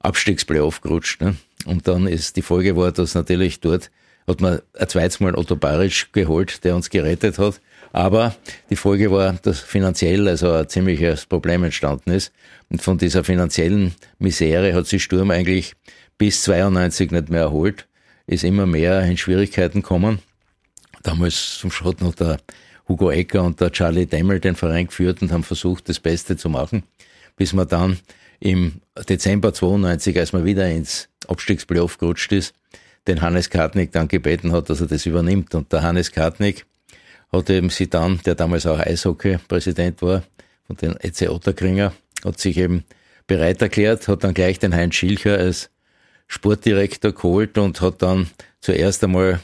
Abstiegsplayoff gerutscht. Ne? Und dann ist die Folge war, dass natürlich dort hat man ein zweites Mal Otto Baric geholt, der uns gerettet hat. Aber die Folge war, dass finanziell also ein ziemliches Problem entstanden ist. Und von dieser finanziellen Misere hat sich Sturm eigentlich bis 92 nicht mehr erholt, ist immer mehr in Schwierigkeiten gekommen. Damals zum Schott noch der Hugo Ecker und der Charlie Demmel den Verein geführt und haben versucht, das Beste zu machen, bis man dann im Dezember 92, als man wieder ins Abstiegsplayoff gerutscht ist, den Hannes Kartnick dann gebeten hat, dass er das übernimmt. Und der Hannes Kartnick hat eben sie dann, der damals auch Eishockey-Präsident war, von den EC Otterkringer, hat sich eben bereit erklärt, hat dann gleich den Heinz Schilcher als Sportdirektor geholt und hat dann zuerst einmal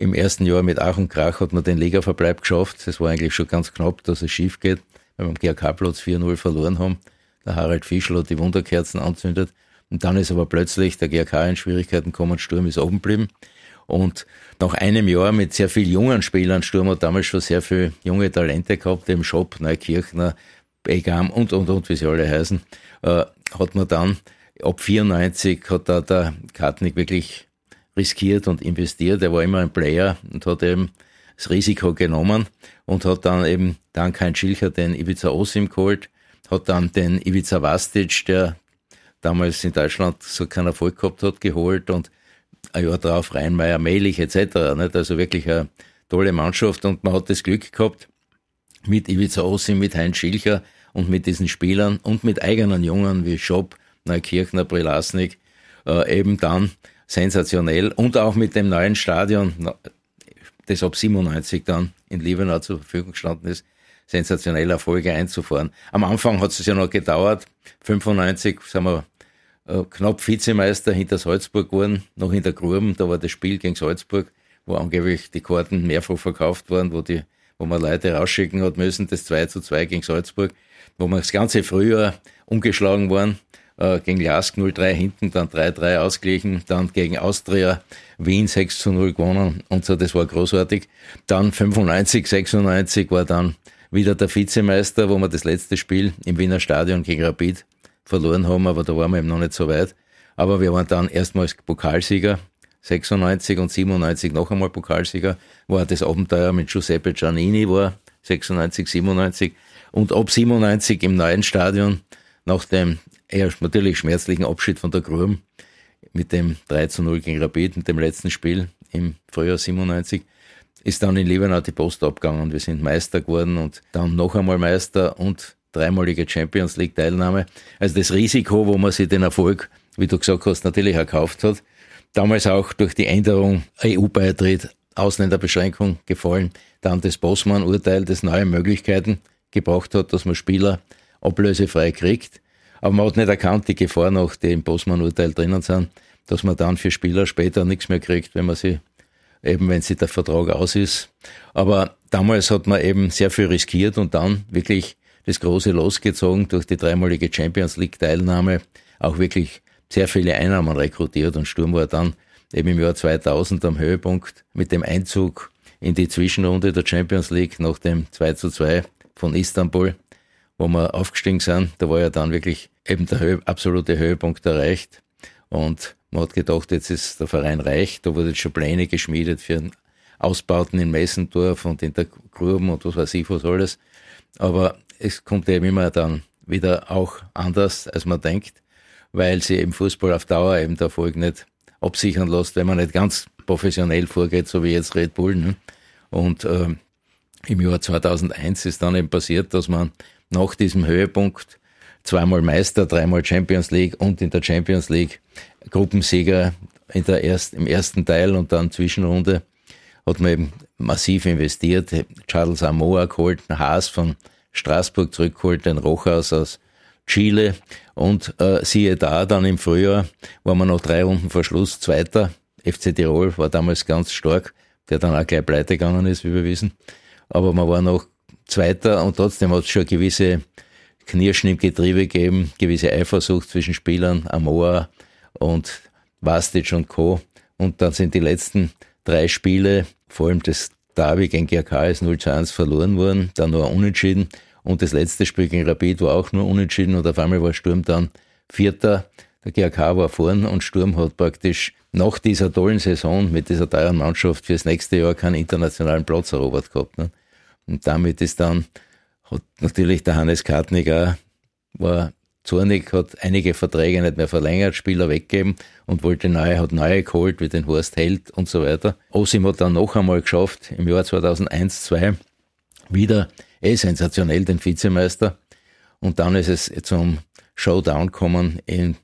im ersten Jahr mit Ach und Krach hat man den Ligaverbleib geschafft. Es war eigentlich schon ganz knapp, dass es schief geht, weil wir am GRK-Platz 4-0 verloren haben. Der Harald Fischl hat die Wunderkerzen anzündet. Und dann ist aber plötzlich der GRK in Schwierigkeiten gekommen, Sturm ist oben geblieben. Und nach einem Jahr mit sehr vielen jungen Spielern, Sturm hat damals schon sehr viele junge Talente gehabt, im Shop, Neukirchner, Begam und, und, und, wie sie alle heißen, äh, hat man dann, ab 94 hat da der Kartnick wirklich riskiert und investiert. Er war immer ein Player und hat eben das Risiko genommen und hat dann eben dank Heinz Schilcher den Ivica Osim geholt, hat dann den Ivica Vastic, der damals in Deutschland so keinen Erfolg gehabt hat, geholt und ein Jahr darauf Rheinmeier, Mehlich etc. Also wirklich ein tolle Mannschaft und man hat das Glück gehabt, mit Ivica Ossim, mit Heinz Schilcher und mit diesen Spielern und mit eigenen Jungen wie Schopp, Neukirchner, Prilasnik, äh, eben dann sensationell. Und auch mit dem neuen Stadion, das ab 97 dann in Liebenau zur Verfügung gestanden ist, sensationelle Erfolge einzufahren. Am Anfang hat es ja noch gedauert, 95 sind wir äh, knapp Vizemeister hinter Salzburg geworden, noch in der Gruben, da war das Spiel gegen Salzburg, wo angeblich die Karten mehrfach verkauft waren, wo die, wo man Leute rausschicken hat müssen, das 2 zu 2 gegen Salzburg, wo wir das ganze Frühjahr umgeschlagen waren, äh, gegen Lask 0-3 hinten, dann 3-3 ausgeglichen, dann gegen Austria Wien 6 zu 0 gewonnen und so, das war großartig. Dann 95, 96 war dann wieder der Vizemeister, wo wir das letzte Spiel im Wiener Stadion gegen Rapid verloren haben, aber da waren wir eben noch nicht so weit. Aber wir waren dann erstmals Pokalsieger, 96 und 97 noch einmal Pokalsieger, war das Abenteuer mit Giuseppe Giannini, war 96, 97 und ab 97 im neuen Stadion, nach dem eher natürlich schmerzlichen Abschied von der Grum, mit dem 3 zu 0 gegen Rapid, mit dem letzten Spiel im Frühjahr 97, ist dann in Liebenau die Post abgegangen. Wir sind Meister geworden und dann noch einmal Meister und dreimalige Champions League Teilnahme. Also das Risiko, wo man sich den Erfolg, wie du gesagt hast, natürlich erkauft hat. Damals auch durch die Änderung EU-Beitritt, Ausländerbeschränkung gefallen. Dann das Bossmann-Urteil, das neue Möglichkeiten gebracht hat, dass man Spieler ablösefrei kriegt. Aber man hat nicht erkannt, die Gefahr noch, die im Bossmann-Urteil drinnen sind, dass man dann für Spieler später nichts mehr kriegt, wenn man sie eben wenn sie der Vertrag aus ist. Aber damals hat man eben sehr viel riskiert und dann wirklich das große losgezogen durch die dreimalige Champions League Teilnahme, auch wirklich sehr viele Einnahmen rekrutiert und Sturm war dann eben im Jahr 2000 am Höhepunkt mit dem Einzug in die Zwischenrunde der Champions League nach dem 2 zu 2 von Istanbul, wo wir aufgestiegen sind. Da war ja dann wirklich eben der Höhe, absolute Höhepunkt erreicht und man hat gedacht, jetzt ist der Verein reich. Da wurden schon Pläne geschmiedet für Ausbauten in Messendorf und in der Gruben und was weiß ich was alles. Aber es kommt eben immer dann wieder auch anders, als man denkt, weil sie im Fußball auf Dauer eben der Erfolg nicht absichern lässt, wenn man nicht ganz professionell vorgeht, so wie jetzt Red Bull. Ne? Und äh, im Jahr 2001 ist dann eben passiert, dass man nach diesem Höhepunkt zweimal Meister, dreimal Champions League und in der Champions League Gruppensieger in der erst, im ersten Teil und dann Zwischenrunde hat man eben massiv investiert. Charles Amoa geholt, ein Haas von Straßburg zurückgeholt, den Rochhaus aus Chile und äh, siehe da, dann im Frühjahr waren wir noch drei Runden vor Schluss Zweiter. FC Tirol war damals ganz stark, der dann auch gleich pleite gegangen ist, wie wir wissen. Aber man war noch Zweiter und trotzdem hat es schon gewisse Knirschen im Getriebe gegeben, gewisse Eifersucht zwischen Spielern, Amoa und Vastic und Co. Und dann sind die letzten drei Spiele, vor allem das Derby gegen GRK ist 0 zu 1 verloren worden, dann nur unentschieden. Und das letzte Spiel gegen Rapid war auch nur unentschieden und auf einmal war Sturm dann Vierter. Der GRK war vorn und Sturm hat praktisch nach dieser tollen Saison mit dieser teuren Mannschaft fürs nächste Jahr keinen internationalen Platz erobert gehabt. Ne? Und damit ist dann, hat natürlich der Hannes Kartnig auch, war zornig, hat einige Verträge nicht mehr verlängert, Spieler weggegeben und wollte neue, hat neue geholt, wie den Horst Held und so weiter. Osim hat dann noch einmal geschafft, im Jahr 2001, 2 wieder eh sensationell den Vizemeister. Und dann ist es zum Showdown gekommen in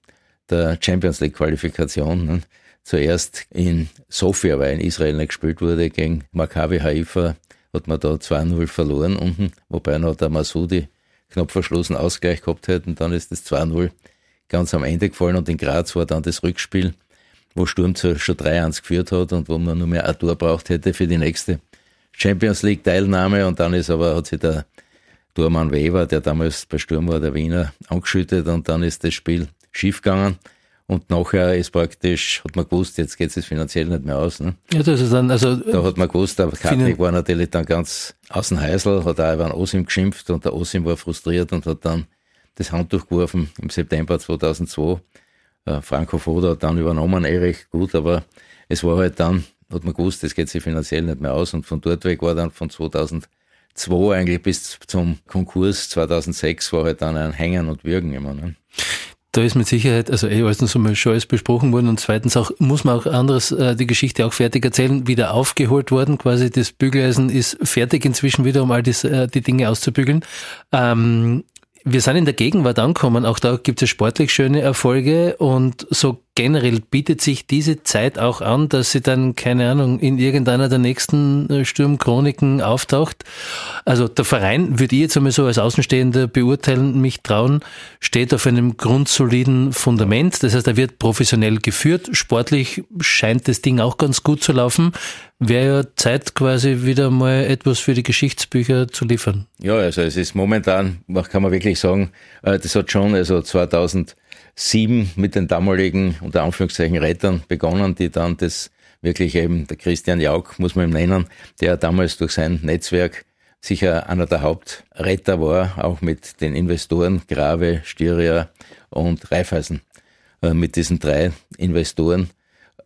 der Champions League Qualifikation. Ne? Zuerst in Sofia, weil in Israel nicht gespielt wurde, gegen Maccabi Haifa, hat man da 2-0 verloren unten, wobei noch der Masudi knapp verschlossen Ausgleich gehabt hätten. Dann ist das 2-0 ganz am Ende gefallen und in Graz war dann das Rückspiel, wo Sturm schon 3-1 geführt hat und wo man nur mehr ein Tor braucht hätte für die nächste Champions League Teilnahme und dann ist aber, hat sich der Tormann Weber, der damals bei Sturm war, der Wiener, angeschüttet und dann ist das Spiel schiefgegangen. Und nachher ist praktisch, hat man gewusst, jetzt geht es finanziell nicht mehr aus. Ne? Ja, das ist dann, also. Da hat man gewusst, der Kartnick war natürlich dann ganz außen Heisel, hat auch über den Osim geschimpft und der Osim war frustriert und hat dann das Handtuch geworfen im September 2002. Äh, Franco Foda hat dann übernommen, eh recht gut, aber es war halt dann, hat man gewusst, es geht sich finanziell nicht mehr aus und von dort weg war dann von 2002 eigentlich bis zum Konkurs 2006 war halt dann ein Hängen und Würgen immer. Ne? Da ist mit Sicherheit, also eh erstens einmal schon alles besprochen worden und zweitens auch, muss man auch anderes, äh, die Geschichte auch fertig erzählen, wieder aufgeholt worden. Quasi das Bügeleisen ist fertig inzwischen wieder, um all dies, äh, die Dinge auszubügeln. Ähm, wir sind in der Gegenwart angekommen. Auch da gibt es sportlich schöne Erfolge und so generell bietet sich diese Zeit auch an, dass sie dann, keine Ahnung, in irgendeiner der nächsten äh, Sturmchroniken auftaucht. Also der Verein, würde ich jetzt einmal so als Außenstehender beurteilen, mich trauen, steht auf einem grundsoliden Fundament. Das heißt, er wird professionell geführt. Sportlich scheint das Ding auch ganz gut zu laufen. Wäre ja Zeit quasi wieder mal etwas für die Geschichtsbücher zu liefern. Ja, also es ist momentan, kann man wirklich sagen, äh, das hat schon, also 2000 sieben mit den damaligen, unter Anführungszeichen, Rettern begonnen, die dann das wirklich eben, der Christian Jauch, muss man ihm nennen, der damals durch sein Netzwerk sicher einer der Hauptretter war, auch mit den Investoren Grave, Styria und Raiffeisen. Äh, mit diesen drei Investoren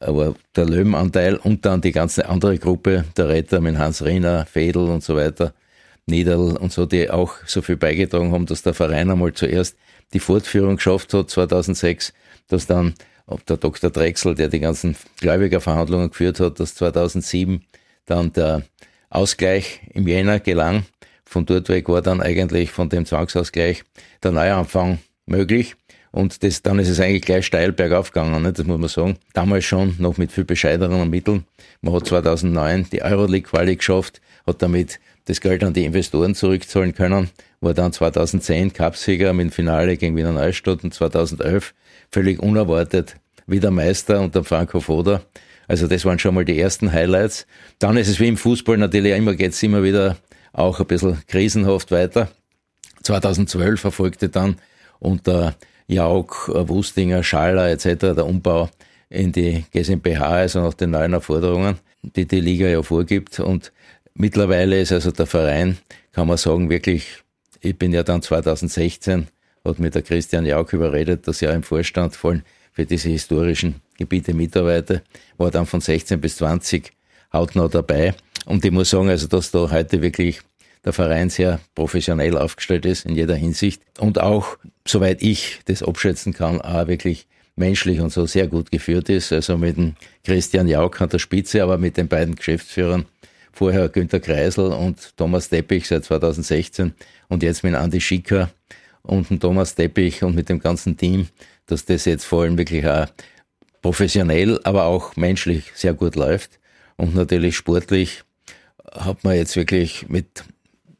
aber der Löwenanteil und dann die ganze andere Gruppe der Retter mit Hans Riener, Fedel und so weiter, Niederl und so, die auch so viel beigetragen haben, dass der Verein einmal zuerst die Fortführung geschafft hat 2006, dass dann ob der Dr. Drechsel, der die ganzen Gläubigerverhandlungen geführt hat, dass 2007 dann der Ausgleich im Jänner gelang. Von dort weg war dann eigentlich von dem Zwangsausgleich der Neuanfang möglich. Und das, dann ist es eigentlich gleich steil bergauf gegangen, ne? das muss man sagen. Damals schon, noch mit viel bescheideneren Mitteln. Man hat 2009 die Euroleague-Quali geschafft, hat damit das Geld an die Investoren zurückzahlen können, war dann 2010 Cupsieger mit dem Finale gegen Wiener Neustadt und 2011 völlig unerwartet wieder Meister unter Franco Foda. Also das waren schon mal die ersten Highlights. Dann ist es wie im Fußball natürlich immer, geht's immer wieder auch ein bisschen krisenhaft weiter. 2012 erfolgte dann unter Jauch, Wustinger, Schaller etc. der Umbau in die GmbH, also nach den neuen Erforderungen, die die Liga ja vorgibt. Und Mittlerweile ist also der Verein, kann man sagen, wirklich, ich bin ja dann 2016, hat mir der Christian Jauch überredet, dass er im Vorstand vor allem für diese historischen Gebiete mitarbeite, war dann von 16 bis 20 hautnah dabei. Und ich muss sagen, also, dass da heute wirklich der Verein sehr professionell aufgestellt ist in jeder Hinsicht und auch, soweit ich das abschätzen kann, auch wirklich menschlich und so sehr gut geführt ist. Also mit dem Christian Jauch an der Spitze, aber mit den beiden Geschäftsführern Vorher Günter Kreisel und Thomas Teppich seit 2016 und jetzt mit Andi Schicker und dem Thomas Teppich und mit dem ganzen Team, dass das jetzt vor allem wirklich auch professionell, aber auch menschlich sehr gut läuft. Und natürlich sportlich hat man jetzt wirklich mit,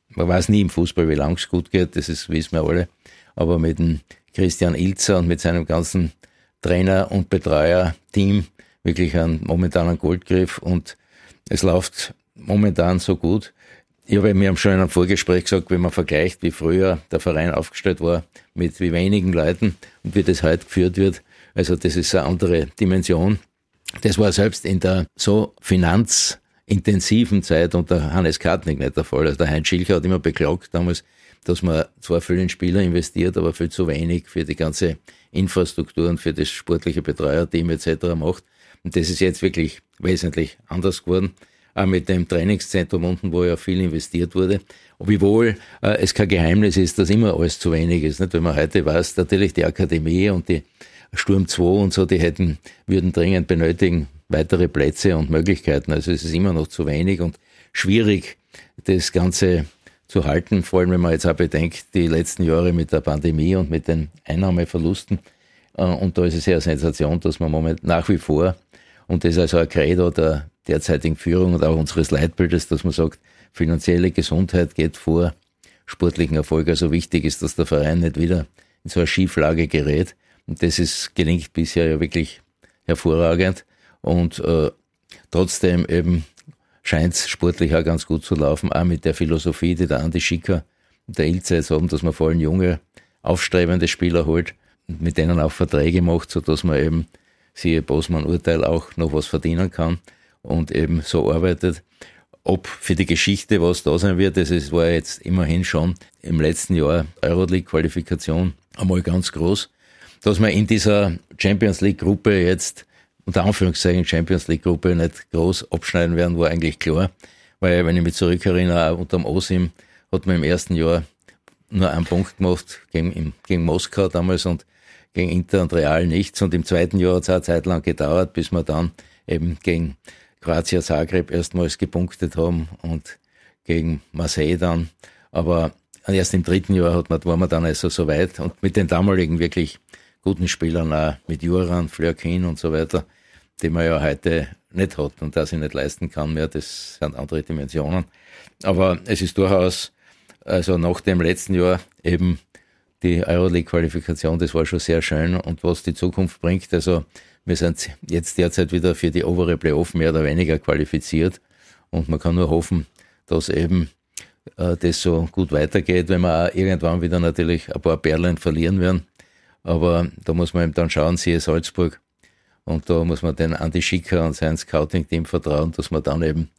man weiß nie im Fußball, wie lang es gut geht, das ist, wissen wir alle, aber mit dem Christian Ilzer und mit seinem ganzen Trainer- und Betreuer-Team wirklich einen momentanen Goldgriff und es läuft momentan so gut. Ich habe mir schon in einem Vorgespräch gesagt, wenn man vergleicht, wie früher der Verein aufgestellt war, mit wie wenigen Leuten und wie das heute geführt wird, also das ist eine andere Dimension. Das war selbst in der so finanzintensiven Zeit unter Hannes Kartnick nicht der Fall. Also der Heinz Schilcher hat immer beklagt damals, dass man zwar viel in Spieler investiert, aber viel zu wenig für die ganze Infrastruktur und für das sportliche Betreuerteam etc. macht. Und das ist jetzt wirklich wesentlich anders geworden auch mit dem Trainingszentrum unten, wo ja viel investiert wurde. Wiewohl äh, es kein Geheimnis ist, dass immer alles zu wenig ist. Nicht? Wenn man heute weiß, natürlich die Akademie und die Sturm 2 und so, die hätten, würden dringend benötigen weitere Plätze und Möglichkeiten. Also es ist immer noch zu wenig und schwierig, das Ganze zu halten, vor allem wenn man jetzt auch bedenkt, die letzten Jahre mit der Pandemie und mit den Einnahmeverlusten. Äh, und da ist es ja eine Sensation, dass man moment nach wie vor, und das ist also ein Credo der derzeitigen Führung und auch unseres Leitbildes, dass man sagt, finanzielle Gesundheit geht vor sportlichen Erfolg. Also wichtig ist, dass der Verein nicht wieder in so eine Schieflage gerät. Und das ist, gelingt bisher ja wirklich hervorragend. Und äh, trotzdem eben scheint es sportlich auch ganz gut zu laufen, auch mit der Philosophie, die der Andi Schicker und der Ilze jetzt haben, dass man vor allem junge, aufstrebende Spieler holt und mit denen auch Verträge macht, sodass man eben, siehe Bosman-Urteil, auch noch was verdienen kann und eben so arbeitet. Ob für die Geschichte was da sein wird, das war jetzt immerhin schon im letzten Jahr Euroleague-Qualifikation einmal ganz groß. Dass wir in dieser Champions League-Gruppe jetzt, unter Anführungszeichen Champions League-Gruppe, nicht groß abschneiden werden, war eigentlich klar. Weil, wenn ich mich zurückerinnere, unter dem OSIM hat man im ersten Jahr nur einen Punkt gemacht gegen, gegen Moskau damals und gegen Inter und Real nichts. Und im zweiten Jahr hat es eine Zeit lang gedauert, bis wir dann eben gegen Kroatia Zagreb erstmals gepunktet haben und gegen Marseille dann. Aber erst im dritten Jahr hat man, war man dann also so weit und mit den damaligen wirklich guten Spielern, auch mit Juran, Flörkin und so weiter, die man ja heute nicht hat und das ich nicht leisten kann mehr, das sind andere Dimensionen. Aber es ist durchaus, also nach dem letzten Jahr eben die Euroleague-Qualifikation, das war schon sehr schön und was die Zukunft bringt, also wir sind jetzt derzeit wieder für die obere Playoff mehr oder weniger qualifiziert und man kann nur hoffen, dass eben äh, das so gut weitergeht, wenn wir auch irgendwann wieder natürlich ein paar Perlen verlieren werden. Aber da muss man eben dann schauen, siehe Salzburg. Und da muss man den Andi Schicker und sein Scouting-Team vertrauen, dass man dann eben,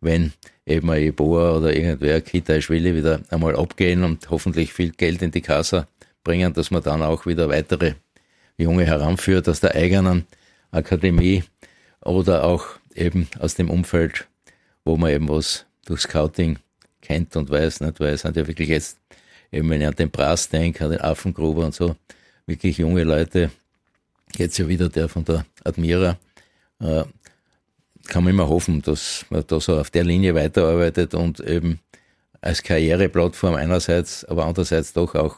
wenn eben ein Eboa oder irgendwer, Kita Schwille wieder einmal abgehen und hoffentlich viel Geld in die Kasse bringen, dass man dann auch wieder weitere Junge heranführt aus der eigenen Akademie oder auch eben aus dem Umfeld, wo man eben was durch Scouting kennt und weiß, nicht? weil es sind ja wirklich jetzt, eben wenn ich an den Brass denke, an den Affengruber und so, wirklich junge Leute, jetzt ja wieder der von der Admira, äh, kann man immer hoffen, dass man da so auf der Linie weiterarbeitet und eben als Karriereplattform einerseits, aber andererseits doch auch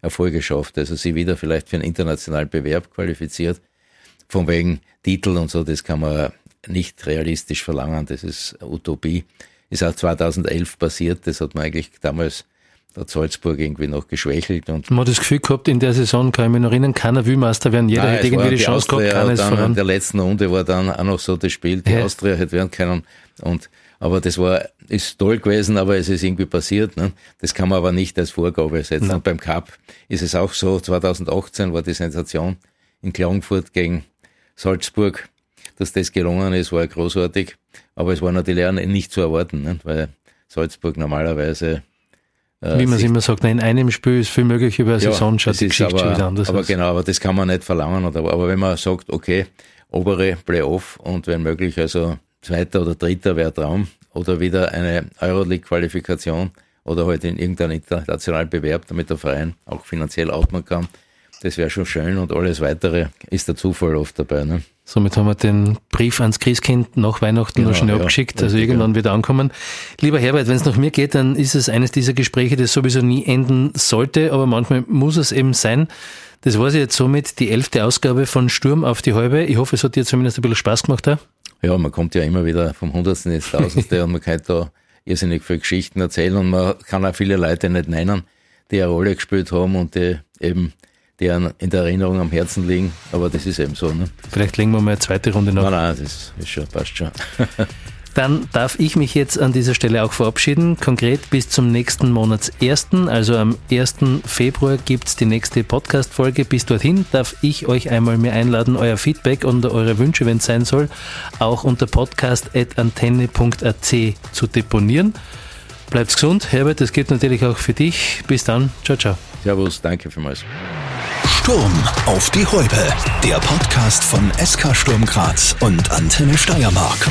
Erfolge schafft. Also sie wieder vielleicht für einen internationalen Bewerb qualifiziert. Von wegen Titel und so, das kann man nicht realistisch verlangen. Das ist Utopie ist auch 2011 passiert. Das hat man eigentlich damals der Salzburg irgendwie noch geschwächelt. Und man hat das Gefühl gehabt, in der Saison kann ich mich noch erinnern, keiner will Meister werden. Jeder Nein, hätte irgendwie die, die Chance Austria gehabt, keiner ist voran. In der letzten Runde war dann auch noch so das Spiel, die ja. Austria hätte werden können. Und, aber das war, ist toll gewesen, aber es ist irgendwie passiert. Ne? Das kann man aber nicht als Vorgabe setzen. Ja. Und beim Cup ist es auch so, 2018 war die Sensation in Klagenfurt gegen Salzburg. Dass das gelungen ist, war großartig. Aber es war natürlich auch nicht zu erwarten, ne? weil Salzburg normalerweise äh, Wie man es immer sagt, in einem Spiel ist viel möglich über eine ja, Saison, schaut die Geschichte aber, schon wieder anders aber aus. genau, aber das kann man nicht verlangen. Aber, aber wenn man sagt, okay, obere Playoff und wenn möglich, also zweiter oder dritter wäre Traum oder wieder eine Euroleague-Qualifikation oder halt in irgendeinem internationalen Bewerb, damit der Verein auch finanziell atmen kann, das wäre schon schön und alles weitere ist der Zufall oft dabei. Ne? Somit haben wir den Brief ans Christkind nach Weihnachten genau, noch schnell ja, abgeschickt, also irgendwann ja. wird ankommen. Lieber Herbert, wenn es nach mir geht, dann ist es eines dieser Gespräche, das sowieso nie enden sollte, aber manchmal muss es eben sein. Das war jetzt somit die elfte Ausgabe von Sturm auf die Halbe. Ich hoffe, es hat dir zumindest ein bisschen Spaß gemacht. Ja, ja man kommt ja immer wieder vom Hundertsten ins Tausendste und man kann da irrsinnig viele Geschichten erzählen und man kann auch viele Leute nicht nennen, die eine Rolle gespielt haben und die eben die in der Erinnerung am Herzen liegen. Aber das ist eben so. Ne? Vielleicht legen wir mal eine zweite Runde noch. Nein, nein, das ist schon, passt schon. Dann darf ich mich jetzt an dieser Stelle auch verabschieden. Konkret bis zum nächsten Monatsersten, also am 1. Februar gibt es die nächste Podcast-Folge. Bis dorthin darf ich euch einmal mehr einladen, euer Feedback und eure Wünsche, wenn es sein soll, auch unter podcast.antenne.at zu deponieren. Bleibt gesund, Herbert, das gilt natürlich auch für dich. Bis dann, ciao, ciao. Servus, danke vielmals. Sturm auf die Häupe, der Podcast von SK Sturm Graz und Antenne Steiermark.